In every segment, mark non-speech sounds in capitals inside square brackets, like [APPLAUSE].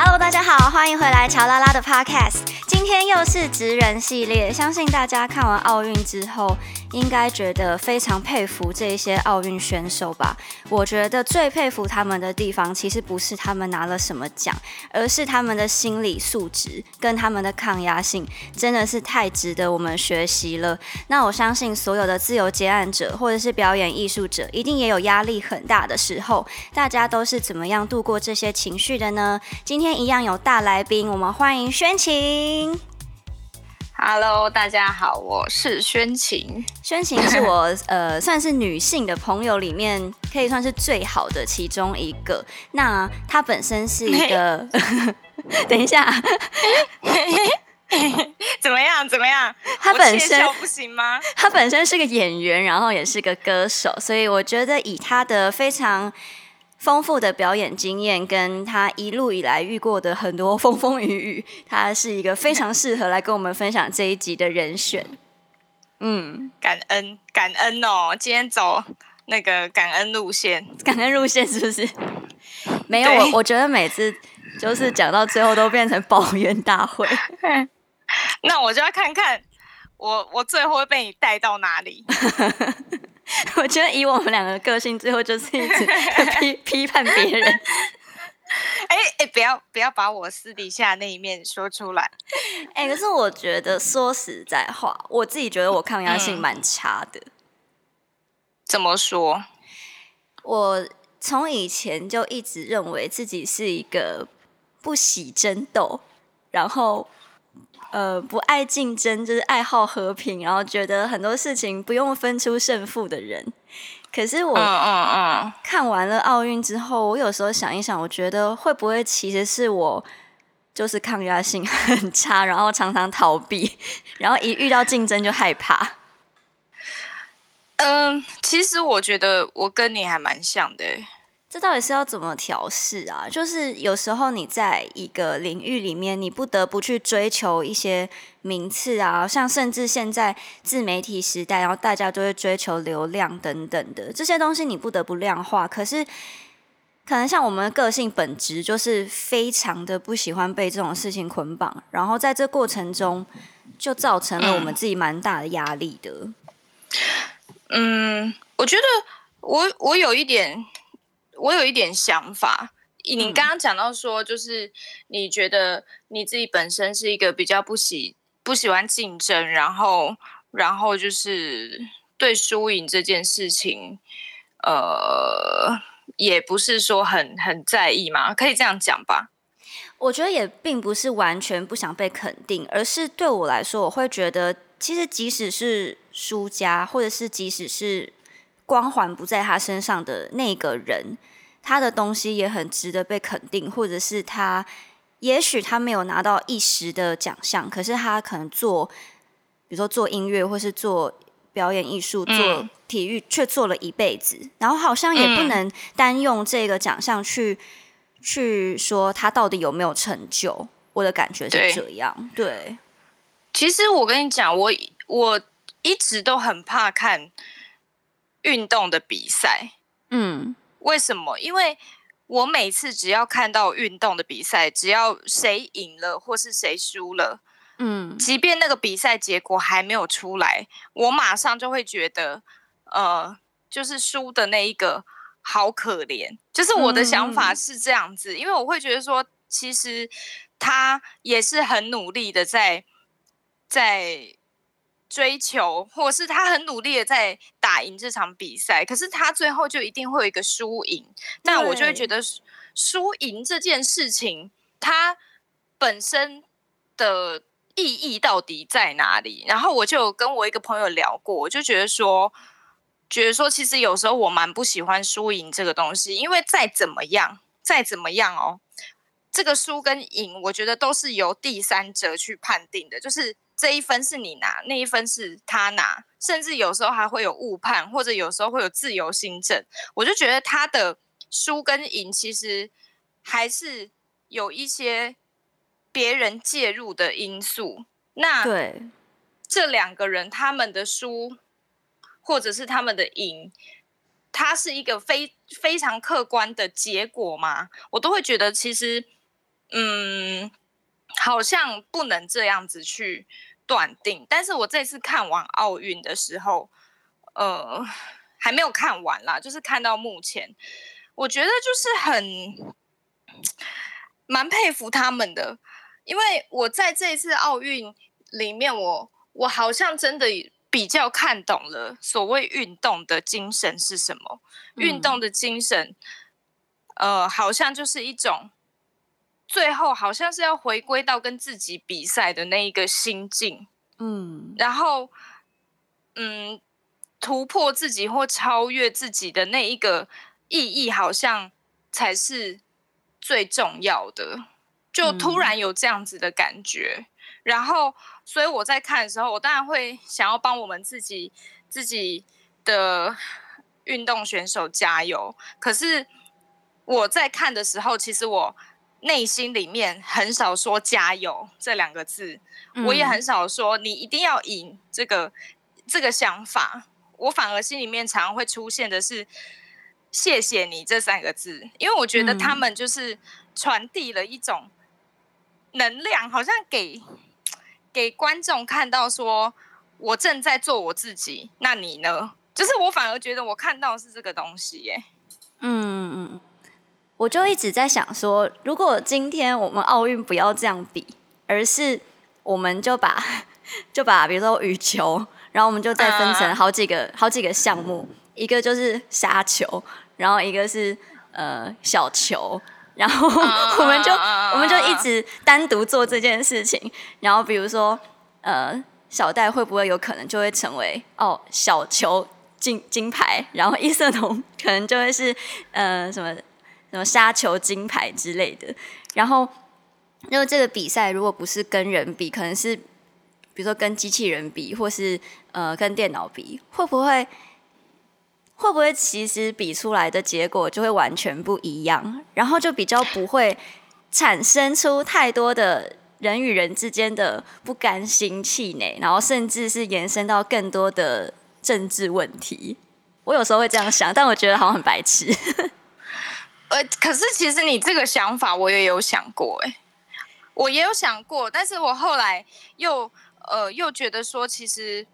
Hello，大家好，欢迎回来乔拉拉的 Podcast。今天又是职人系列，相信大家看完奥运之后，应该觉得非常佩服这一些奥运选手吧？我觉得最佩服他们的地方，其实不是他们拿了什么奖，而是他们的心理素质跟他们的抗压性，真的是太值得我们学习了。那我相信所有的自由接案者或者是表演艺术者，一定也有压力很大的时候，大家都是怎么样度过这些情绪的呢？今天一样有大来宾，我们欢迎宣晴。Hello，大家好，我是宣晴。宣晴是我 [LAUGHS] 呃算是女性的朋友里面可以算是最好的其中一个。那她本身是一个，[LAUGHS] 等一下，[LAUGHS] 怎么样？怎么样？她本身不行吗？她本身是个演员，然后也是个歌手，所以我觉得以她的非常丰富的表演经验，跟他一路以来遇过的很多风风雨雨，他是一个非常适合来跟我们分享这一集的人选。嗯，感恩，感恩哦！今天走那个感恩路线，感恩路线是不是？[LAUGHS] 没有，我我觉得每次就是讲到最后都变成抱怨大会。[LAUGHS] 那我就要看看我我最后会被你带到哪里。[LAUGHS] [LAUGHS] 我觉得以我们两个的个性，最后就是一直 [LAUGHS] 批批判别人。[LAUGHS] 哎哎，不要不要把我私底下那一面说出来。哎、可是我觉得说实在话，我自己觉得我抗压性嗯蛮差的。怎么说？我从以前就一直认为自己是一个不喜争斗，然后呃不爱竞争，就是爱好和平，然后觉得很多事情不用分出胜负的人。可是我嗯嗯嗯，看完了奥运之后，我有时候想一想，我觉得会不会其实是我就是抗压性 [LAUGHS] 很差，然后常常逃避，然后一遇到竞争就害怕。嗯，其实我觉得我跟你还蛮像的欸。这到底是要怎么调试啊？就是有时候你在一个领域里面，你不得不去追求一些名次啊，像甚至现在自媒体时代，然后大家都会追求流量等等的这些东西，你不得不量化。可是，可能像我们的个性本质就是非常的不喜欢被这种事情捆绑，然后在这过程中就造成了我们自己蛮大的压力的。嗯，我觉得我我有一点，我有一点想法。你嗯刚刚讲到说，就是你觉得你自己本身是一个比较不喜不喜欢竞争，然后然后就是对输赢这件事情，呃，也不是说很很在意嘛，可以这样讲吧？我觉得也并不是完全不想被肯定，而是对我来说，我会觉得，其实即使是输家，或者是即使是光环不在他身上的那个人，他的东西也很值得被肯定，或者是他，也许他没有拿到一时的奖项，可是他可能做，比如说做音乐，或是做表演艺术、做嗯体育，却做了一辈子，然后好像也不嗯能单用这个奖项去。去说他到底有没有成就，我的感觉是这样。对，其实我跟你讲，我我一直都很怕看运动的比赛。嗯，为什么？因为我每次只要看到运动的比赛，只要谁赢了或是谁输了，嗯，即便那个比赛结果还没有出来，我马上就会觉得，呃，就是输的那一个好可怜。就是我的想法是这样子，因为我会觉得说，其实他也是很努力的在在追求，或是他很努力的在打赢这场比赛，可是他最后就一定会有一个输赢。那我就会觉得输输赢这件事情，它本身的意义到底在哪里？然后我就跟我一个朋友聊过，我就觉得说，觉得说，其实有时候我蛮不喜欢输赢这个东西，因为再怎么样，再怎么样哦，这个输跟赢，我觉得都是由第三者去判定的，就是这一分是你拿，那一分是他拿，甚至有时候还会有误判，或者有时候会有自由新政。我就觉得他的输跟赢其实还是有一些别人介入的因素。那对，这两个人他们的输或者是他们的赢，它是一个非非常客观的结果吗？我都会觉得其实嗯，好像不能这样子去断定。但是我这次看完奥运的时候，呃，还没有看完啦，就是看到目前，我觉得就是很蛮佩服他们的，因为我在这一次奥运里面，我我好像真的比较看懂了所谓运动的精神是什么，运动的精神。呃，好像就是一种，最后好像是要回归到跟自己比赛的那一个心境，嗯，然后，嗯，突破自己或超越自己的那一个意义，好像才是最重要的。就突然有这样子的感觉，然后，所以我在看的时候，我当然会想要帮我们自己自己的运动选手加油，可是。我在看的时候，其实我内心里面很少说“加油”这两个字，我也很少说“你一定要赢”这个这个想法。我反而心里面常会出现的是“谢谢你”这三个字，因为我觉得他们就是传递了一种能量，好像给给观众看到说我正在做我自己。那你呢？就是我反而觉得我看到是这个东西耶。嗯嗯嗯。我就一直在想说，如果今天我们奥运不要这样比，而是我们就把就把比如说羽球，然后我们就再分成好几个好几个项目，一个就是沙球，然后一个是呃小球，然后 [LAUGHS] 我们就我们就一直单独做这件事情，然后比如说呃小戴会不会有可能就会成为哦小球金金牌，然后伊瑟彤可能就会是呃什么。什么杀球金牌之类的，然后因为这个比赛如果不是跟人比，可能是比如说跟机器人比，或是呃跟电脑比，会不会会不会其实比出来的结果就会完全不一样？然后就比较不会产生出太多的人与人之间的不甘心气馁，然后甚至是延伸到更多的政治问题。我有时候会这样想，但我觉得好像很白痴。呃，可是其实你这个想法我也有想过，哎，我也有想过，但是我后来又呃又觉得说，其实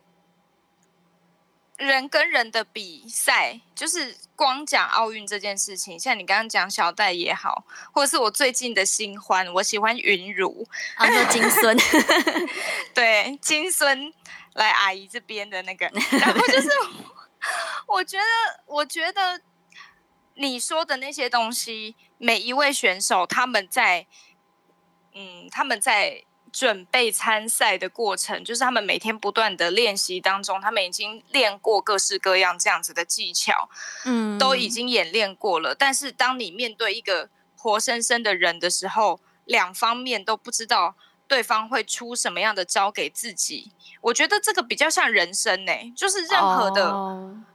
人跟人的比赛，就是光讲奥运这件事情，像你刚刚讲小戴也好，或者是我最近的新欢，我喜欢云如，啊，说金孙，[LAUGHS] [LAUGHS] 对，金孙来阿姨这边的那个，然后就是我 [LAUGHS] 觉得，我觉得。你说的那些东西，每一位选手他们在，嗯，他们在准备参赛的过程，就是他们每天不断的练习当中，他们已经练过各式各样这样子的技巧，嗯，都已经演练过了。但是当你面对一个活生生的人的时候，两方面都不知道对方会出什么样的招给自己。我觉得这个比较像人生呢，就是任何的，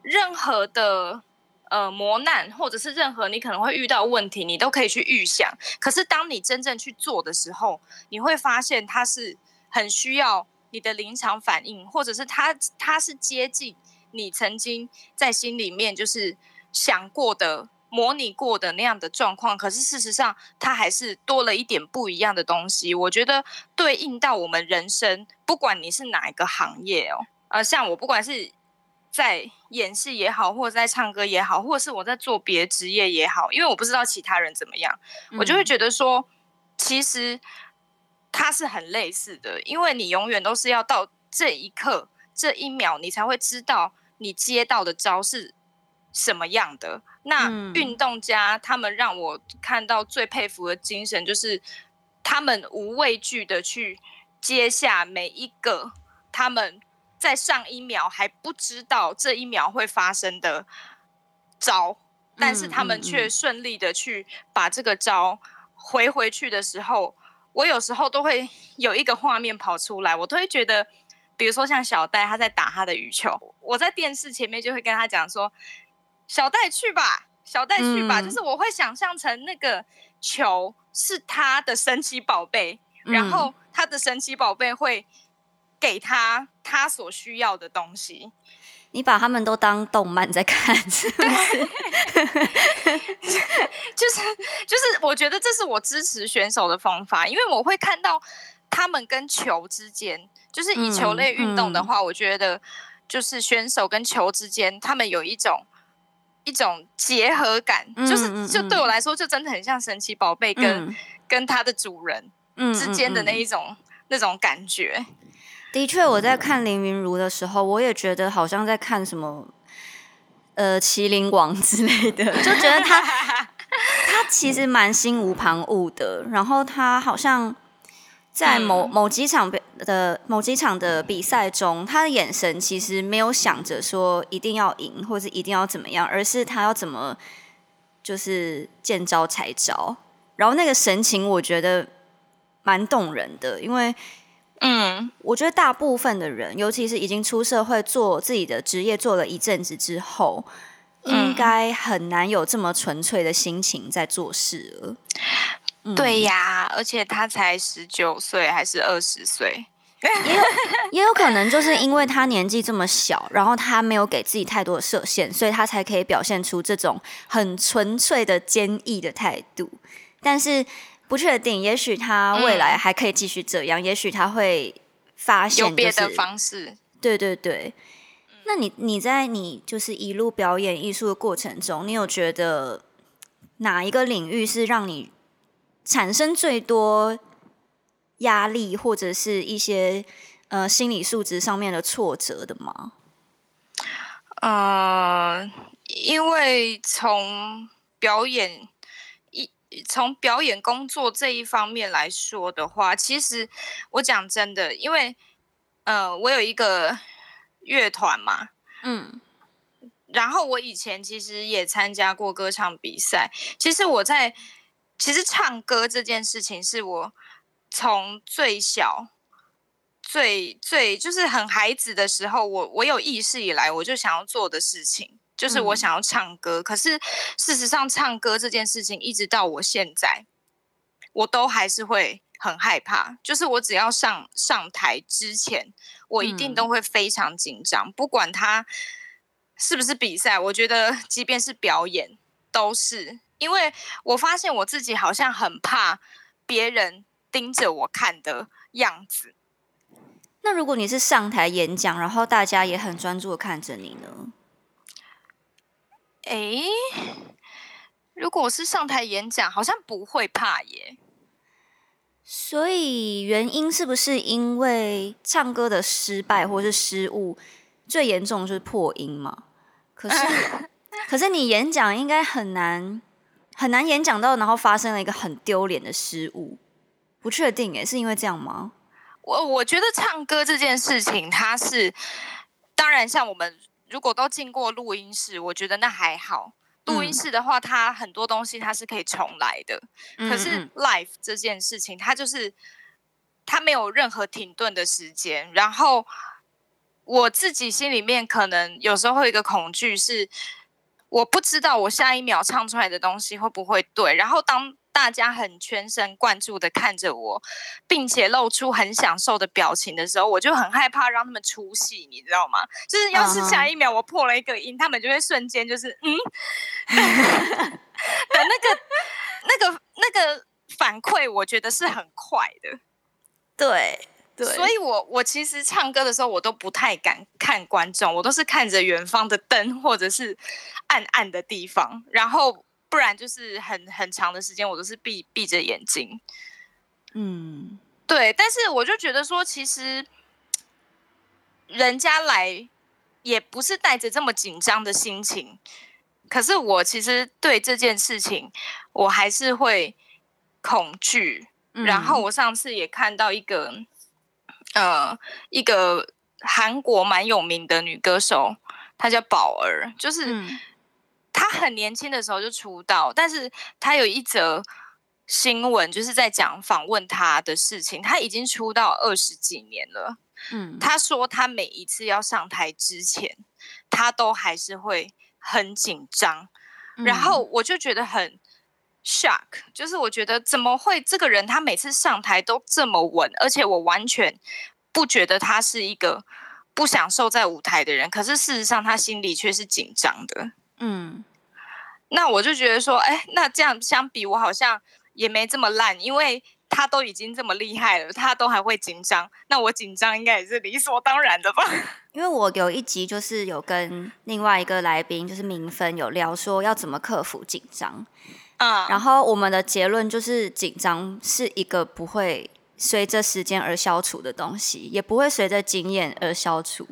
任何的。呃，磨难或者是任何你可能会遇到问题，你都可以去预想。可是当你真正去做的时候，你会发现它是很需要你的临场反应，或者是它它是接近你曾经在心里面就是想过的、模拟过的那样的状况。可是事实上，它还是多了一点不一样的东西。我觉得对应到我们人生，不管你是哪一个行业哦，呃，像我不管是。在演戏也好，或者在唱歌也好，或者是我在做别的职业也好，因为我不知道其他人怎么样，我就会觉得说，其实它是很类似的，因为你永远都是要到这一刻、这一秒，你才会知道你接到的招是什么样的。那运动家他们让我看到最佩服的精神，就是他们无畏惧的去接下每一个他们。在上一秒还不知道这一秒会发生的招，但是他们却顺利的去把这个招回回去的时候，我有时候都会有一个画面跑出来，我都会觉得，比如说像小戴他在打他的羽球，我在电视前面就会跟他讲说：“小戴去吧，小戴去吧。”就是我会想象成那个球是他的神奇宝贝，然后他的神奇宝贝会。给他他所需要的东西。你把他们都当动漫在看，是不是？就是 [LAUGHS] 就是，我觉得这是我支持选手的方法，因为我会看到他们跟球之间，就是以球类运动的话，我觉得就是选手跟球之间，他们有一种一种结合感，就是就对我来说，就真的很像神奇宝贝跟跟它的主人之间的那一种那种感觉。的确，我在看林云如的时候，我也觉得好像在看什么，呃，麒麟王之类的，就觉得他他其实蛮心无旁骛的。然后他好像在某某几场的某几场的比赛中，他的眼神其实没有想着说一定要赢或者一定要怎么样，而是他要怎么就是见招拆招。然后那个神情，我觉得蛮动人的，因为。嗯，我觉得大部分的人，尤其是已经出社会做自己的职业做了一阵子之后，应该很难有这么纯粹的心情在做事了。对呀，而且他才十九岁还是二十岁，也有也有可能就是因为他年纪这么小，然后他没有给自己太多的设限，所以他才可以表现出这种很纯粹的坚毅的态度。但是。不确定，也许他未来还可以继续这样，也许他会发现有别的方式。对对对，那你你在你就是一路表演艺术的过程中，你有觉得哪一个领域是让你产生最多压力，或者是一些呃心理素质上面的挫折的吗？呃，因为从表演。从表演工作这一方面来说的话，其实我讲真的，因为呃，我有一个乐团嘛，嗯，然后我以前其实也参加过歌唱比赛。其实我在其实唱歌这件事情，是我从最小、最最就是很孩子的时候，我我有意识以来，我就想要做的事情。就是我想要唱歌，可是事实上，唱歌这件事情一直到我现在，我都还是会很害怕。就是我只要上上台之前，我一定都会非常紧张，不管他是不是比赛。我觉得，即便是表演，都是因为我发现我自己好像很怕别人盯着我看的样子。那如果你是上台演讲，然后大家也很专注的看着你呢？哎，如果是上台演讲，好像不会怕耶。所以原因是不是因为唱歌的失败或是失误最严重就是破音嘛？可是 [LAUGHS] 可是你演讲应该很难很难演讲到，然后发生了一个很丢脸的失误，不确定哎，是因为这样吗？我我觉得唱歌这件事情，它是当然像我们。如果都进过录音室，我觉得那还好。录音室的话，它很多东西它是可以重来的。可是 live 这件事情，它就是它没有任何停顿的时间。然后我自己心里面可能有时候会有一个恐惧，是我不知道我下一秒唱出来的东西会不会对。然后当大家很全神贯注的看着我，并且露出很享受的表情的时候，我就很害怕让他们出戏，你知道吗？就是要是下一秒我破了一个音，他们就会瞬间就是嗯 [LAUGHS] 的那个、那个、那个反馈，我觉得是很快的。对对，所以我我其实唱歌的时候，我都不太敢看观众，我都是看着远方的灯或者是暗暗的地方，然后。不然就是很很长的时间，我都是闭闭着眼睛。嗯，对。但是我就觉得说，其实人家来也不是带着这么紧张的心情。可是我其实对这件事情，我还是会恐惧。然后我上次也看到一个，呃，一个韩国蛮有名的女歌手，她叫宝儿，就是。他很年轻的时候就出道，但是他有一则新闻，就是在讲访问他的事情。他已经出道二十几年了，嗯，他说他每一次要上台之前，他都还是会很紧张，然后我就觉得很 shock，就是我觉得怎么会这个人他每次上台都这么稳，而且我完全不觉得他是一个不享受在舞台的人，可是事实上他心里却是紧张的。嗯，那我就觉得说，哎，那这样相比，我好像也没这么烂，因为他都已经这么厉害了，他都还会紧张，那我紧张应该也是理所当然的吧？[LAUGHS] 因为我有一集就是有跟另外一个来宾，就是明芬有聊说要怎么克服紧张，嗯，然后我们的结论就是紧张是一个不会随着时间而消除的东西，也不会随着经验而消除，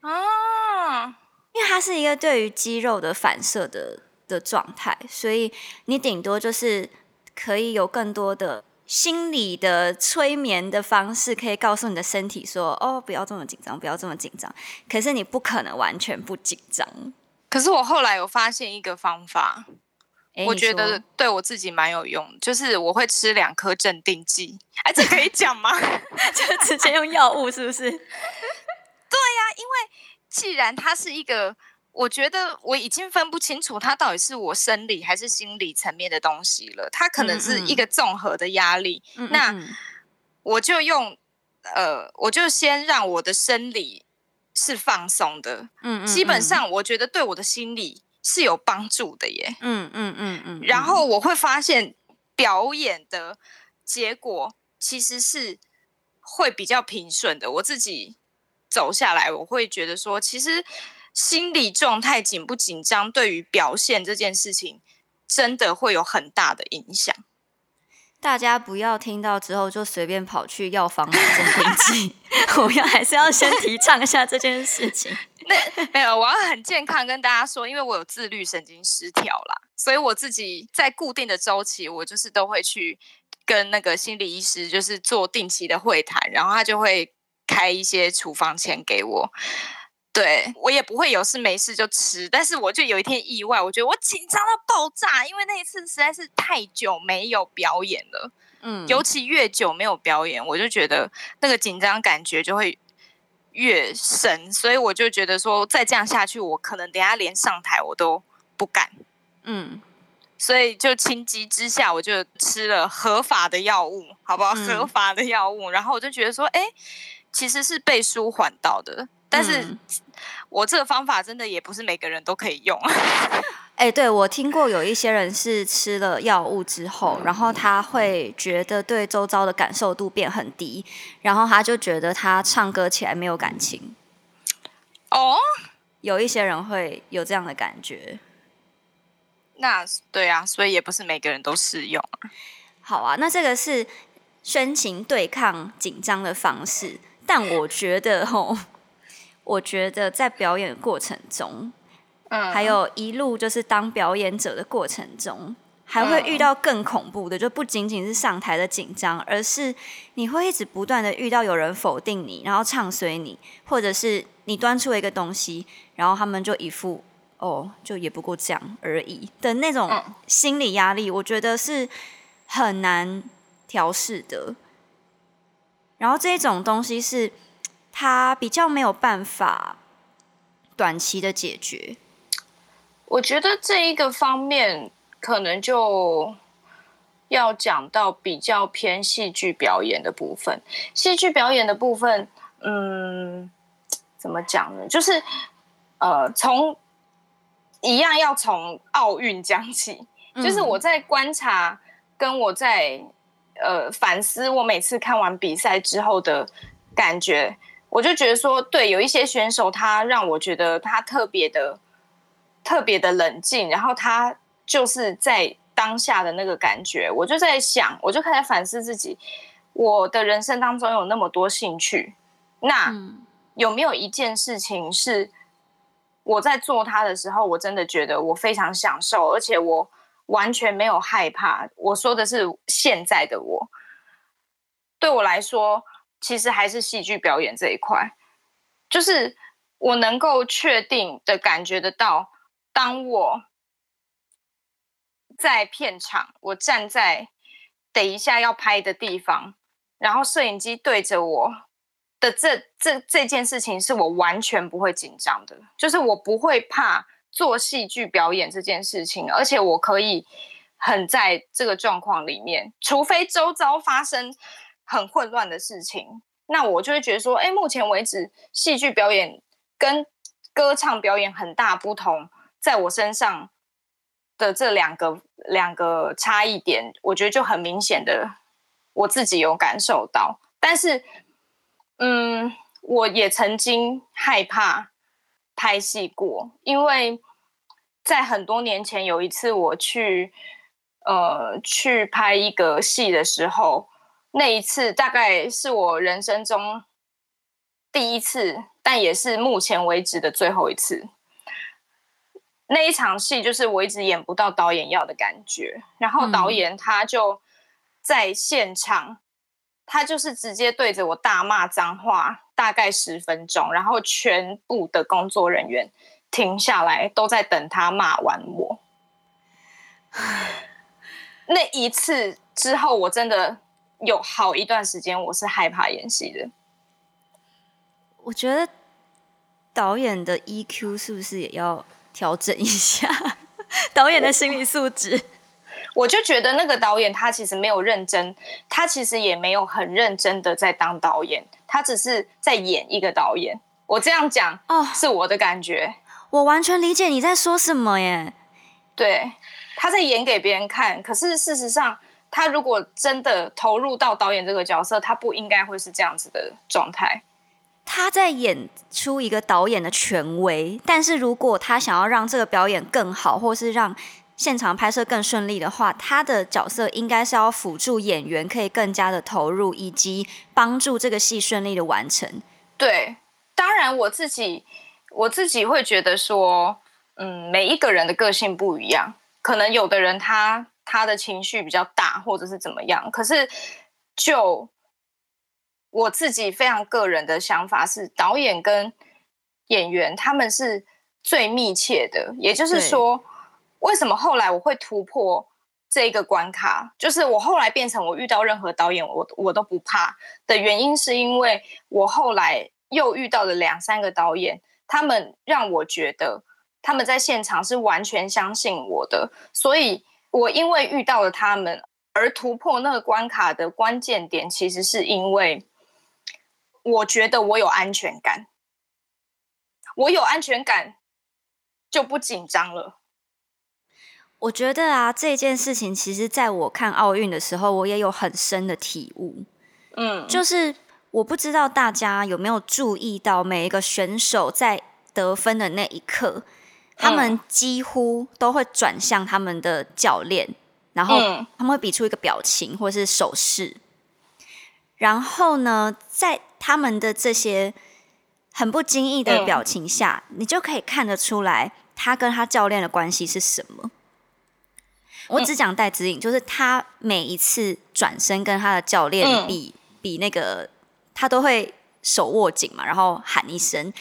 啊。因为它是一个对于肌肉的反射的的状态，所以你顶多就是可以有更多的心理的催眠的方式，可以告诉你的身体说：“哦，不要这么紧张，不要这么紧张。”可是你不可能完全不紧张。可是我后来有发现一个方法，我觉得对我自己蛮有用，就是我会吃两颗镇定剂。哎，这可以讲吗？[LAUGHS] 就直接用药物是不是？[LAUGHS] 对呀，因为。既然它是一个，我觉得我已经分不清楚它到底是我生理还是心理层面的东西了。它可能是一个综合的压力。那我就用，呃，我就先让我的生理是放松的。嗯嗯。基本上，我觉得对我的心理是有帮助的耶。嗯嗯嗯嗯。然后我会发现表演的结果其实是会比较平顺的。我自己。走下来，我会觉得说，其实心理状态紧不紧张，对于表现这件事情，真的会有很大的影响。大家不要听到之后就随便跑去药房买镇定剂，[LAUGHS] 我要还是要先提倡一下这件事情。[LAUGHS] 那没有，我要很健康跟大家说，因为我有自律神经失调啦，所以我自己在固定的周期，我就是都会去跟那个心理医师，就是做定期的会谈，然后他就会。开一些处方钱给我，对我也不会有事没事就吃。但是我就有一天意外，我觉得我紧张到爆炸，因为那一次实在是太久没有表演了。嗯，尤其越久没有表演，我就觉得那个紧张感觉就会越深。所以我就觉得说，再这样下去，我可能等下连上台我都不敢。嗯，所以就情急之下，我就吃了合法的药物，好不好？合法的药物，然后我就觉得说，哎。其实是被舒缓到的，但是我这个方法真的也不是每个人都可以用。[LAUGHS] 哎，对我听过有一些人是吃了药物之后，然后他会觉得对周遭的感受度变很低，然后他就觉得他唱歌起来没有感情。哦，有一些人会有这样的感觉。那对啊，所以也不是每个人都适用。好啊，那这个是宣情对抗紧张的方式。但我觉得吼，我觉得在表演过程中，嗯，还有一路就是当表演者的过程中，还会遇到更恐怖的，就不仅仅是上台的紧张，而是你会一直不断的遇到有人否定你，然后唱衰你，或者是你端出了一个东西，然后他们就一副哦，就也不过这样而已的那种心理压力，我觉得是很难调试的。然后这种东西是，它比较没有办法短期的解决。我觉得这一个方面可能就要讲到比较偏戏剧表演的部分。戏剧表演的部分，嗯，怎么讲呢？就是呃，从一样要从奥运讲起，就是我在观察，跟我在。呃，反思我每次看完比赛之后的感觉，我就觉得说，对，有一些选手他让我觉得他特别的、特别的冷静，然后他就是在当下的那个感觉，我就在想，我就开始反思自己，我的人生当中有那么多兴趣，那有没有一件事情是我在做它的时候，我真的觉得我非常享受，而且我。完全没有害怕。我说的是现在的我，对我来说，其实还是戏剧表演这一块，就是我能够确定的感觉得到，当我在片场，我站在等一下要拍的地方，然后摄影机对着我的这这这件事情，是我完全不会紧张的，就是我不会怕。做戏剧表演这件事情，而且我可以很在这个状况里面，除非周遭发生很混乱的事情，那我就会觉得说，哎，目前为止戏剧表演跟歌唱表演很大不同，在我身上的这两个两个差异点，我觉得就很明显的，我自己有感受到。但是，嗯，我也曾经害怕拍戏过，因为在很多年前有一次我去呃去拍一个戏的时候。那一次大概是我人生中第一次，但也是目前为止的最后一次。那一场戏就是我一直演不到导演要的感觉，然后导演他就在现场，他就是直接对着我大骂脏话，大概十分钟，然后全部的工作人员停下来都在等他骂完我。那一次之后，我真的。有好一段时间，我是害怕演戏的。我觉得导演的 EQ 是不是也要调整一下？[LAUGHS] 导演的心理素质，我就觉得那个导演他其实没有认真，他其实也没有很认真的在当导演，他只是在演一个导演。我这样讲哦，是我的感觉。我完全理解你在说什么耶。对，他在演给别人看，可是事实上。他如果真的投入到导演这个角色，他不应该会是这样子的状态。他在演出一个导演的权威，但是如果他想要让这个表演更好，或是让现场拍摄更顺利的话，他的角色应该是要辅助演员可以更加的投入，以及帮助这个戏顺利的完成。对，当然我自己我自己会觉得说，嗯，每一个人的个性不一样，可能有的人他。他的情绪比较大，或者是怎么样？可是，就我自己非常个人的想法是，导演跟演员他们是最密切的。也就是说，为什么后来我会突破这个关卡？就是我后来变成我遇到任何导演，我我都不怕的原因，是因为我后来又遇到了两三个导演，他们让我觉得他们在现场是完全相信我的，所以。我因为遇到了他们而突破那个关卡的关键点，其实是因为我觉得我有安全感。我有安全感就不紧张了。我觉得啊，这件事情其实在我看奥运的时候，我也有很深的体悟。嗯，就是我不知道大家有没有注意到，每一个选手在得分的那一刻。他们几乎都会转向他们的教练，然后他们会比出一个表情或者是手势，然后呢，在他们的这些很不经意的表情下，你就可以看得出来他跟他教练的关系是什么。我只讲戴子颖，就是他每一次转身跟他的教练比比那个，他都会手握紧嘛，然后喊一声，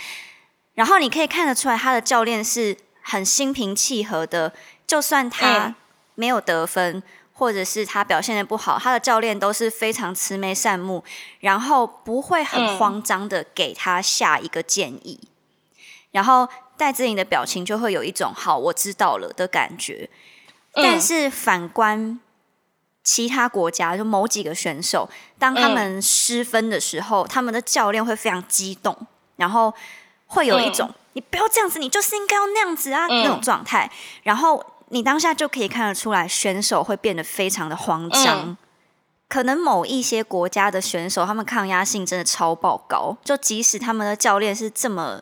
然后你可以看得出来他的教练是。很心平气和的，就算他没有得分，或者是他表现的不好，他的教练都是非常慈眉善目，然后不会很慌张的给他下一个建议，然后戴志颖的表情就会有一种“好，我知道了”的感觉。但是反观其他国家，就某几个选手，当他们失分的时候，他们的教练会非常激动，然后会有一种。你不要这样子，你就是应该要那样子啊，那种状态。然后你当下就可以看得出来，选手会变得非常的慌张。可能某一些国家的选手，他们抗压性真的超爆高，就即使他们的教练是这么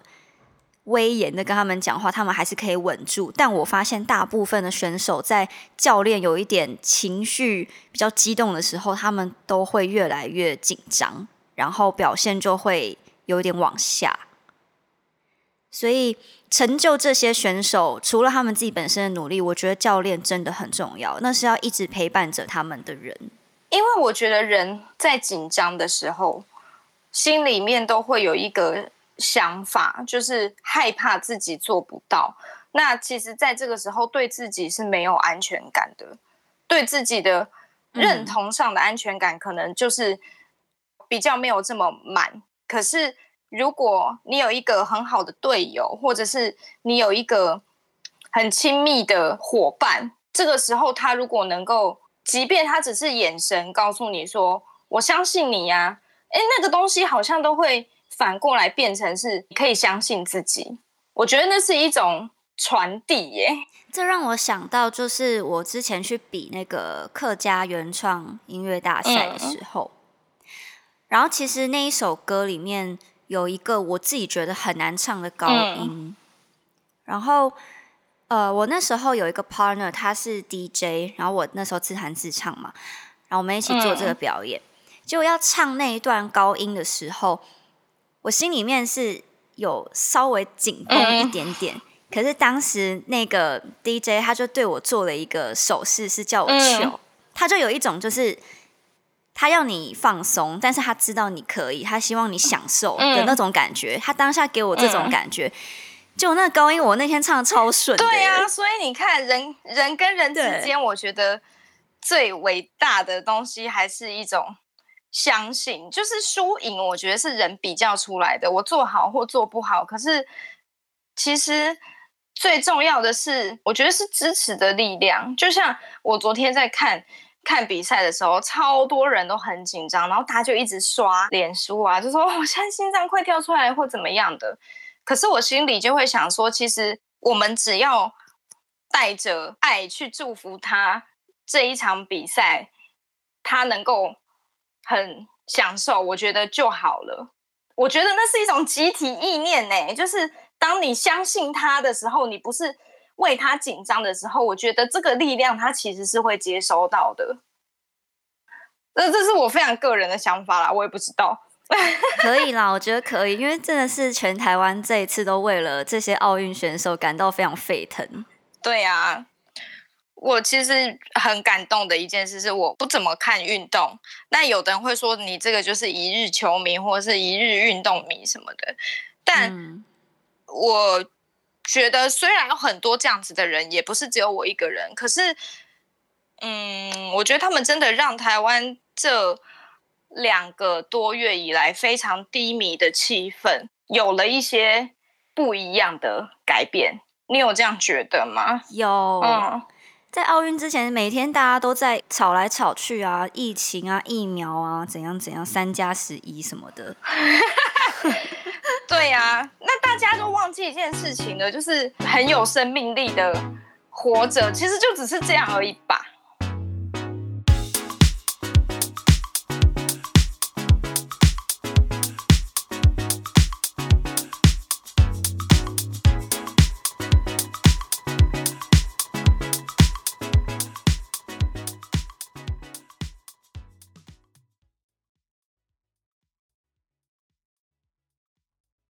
威严的跟他们讲话，他们还是可以稳住。但我发现大部分的选手在教练有一点情绪比较激动的时候，他们都会越来越紧张，然后表现就会有点往下。所以成就这些选手，除了他们自己本身的努力，我觉得教练真的很重要。那是要一直陪伴着他们的人，因为我觉得人在紧张的时候，心里面都会有一个想法，就是害怕自己做不到。那其实，在这个时候，对自己是没有安全感的，对自己的认同上的安全感，可能就是比较没有这么满。可是。如果你有一个很好的队友，或者是你有一个很亲密的伙伴，这个时候他如果能够，即便他只是眼神告诉你说“我相信你呀”，哎，那个东西好像都会反过来变成是可以相信自己。我觉得那是一种传递耶。这让我想到，就是我之前去比那个客家原创音乐大赛的时候，然后其实那一首歌里面有一个我自己觉得很难唱的高音，然后呃，我那时候有一个 partner，他是 DJ，然后我那时候自弹自唱嘛，然后我们一起做这个表演，就要唱那一段高音的时候，我心里面是有稍微紧绷一点点。可是当时那个 DJ 他就对我做了一个手势，是叫我求，他就有一种就是他要你放松，但是他知道你可以，他希望你享受的那种感觉。他当下给我这种感觉，就那高音，我那天唱的超顺。对啊，所以你看，人人跟人之间，我觉得最伟大的东西还是一种相信，就是输赢，我觉得是人比较出来的。我做好或做不好，可是其实。最重要的是，我觉得是支持的力量。就像我昨天在看看比赛的时候，超多人都很紧张，然后他就一直刷脸书啊，就说我现在心脏快跳出来或怎么样的。可是我心里就会想说，其实我们只要带着爱去祝福他这一场比赛，他能够很享受，我觉得就好了。我觉得那是一种集体意念呢，就是。当你相信他的时候，你不是为他紧张的时候，我觉得这个力量他其实是会接收到的。这这是我非常个人的想法啦，我也不知道。[LAUGHS] 可以啦，我觉得可以，因为真的是全台湾这一次都为了这些奥运选手感到非常沸腾。对呀，我其实很感动的一件事是，我不怎么看运动，那有的人会说你这个就是一日球迷或者是一日运动迷什么的，但。我觉得虽然有很多这样子的人，也不是只有我一个人。可是，嗯，我觉得他们真的让台湾这两个多月以来非常低迷的气氛有了一些不一样的改变。你有这样觉得吗？有。嗯，在奥运之前，每天大家都在吵来吵去啊，疫情啊，疫苗啊，怎样怎样，三加十一什么的。[LAUGHS] 对呀，那大家都忘记一件事情了，就是很有生命力的活着，其实就只是这样而已吧。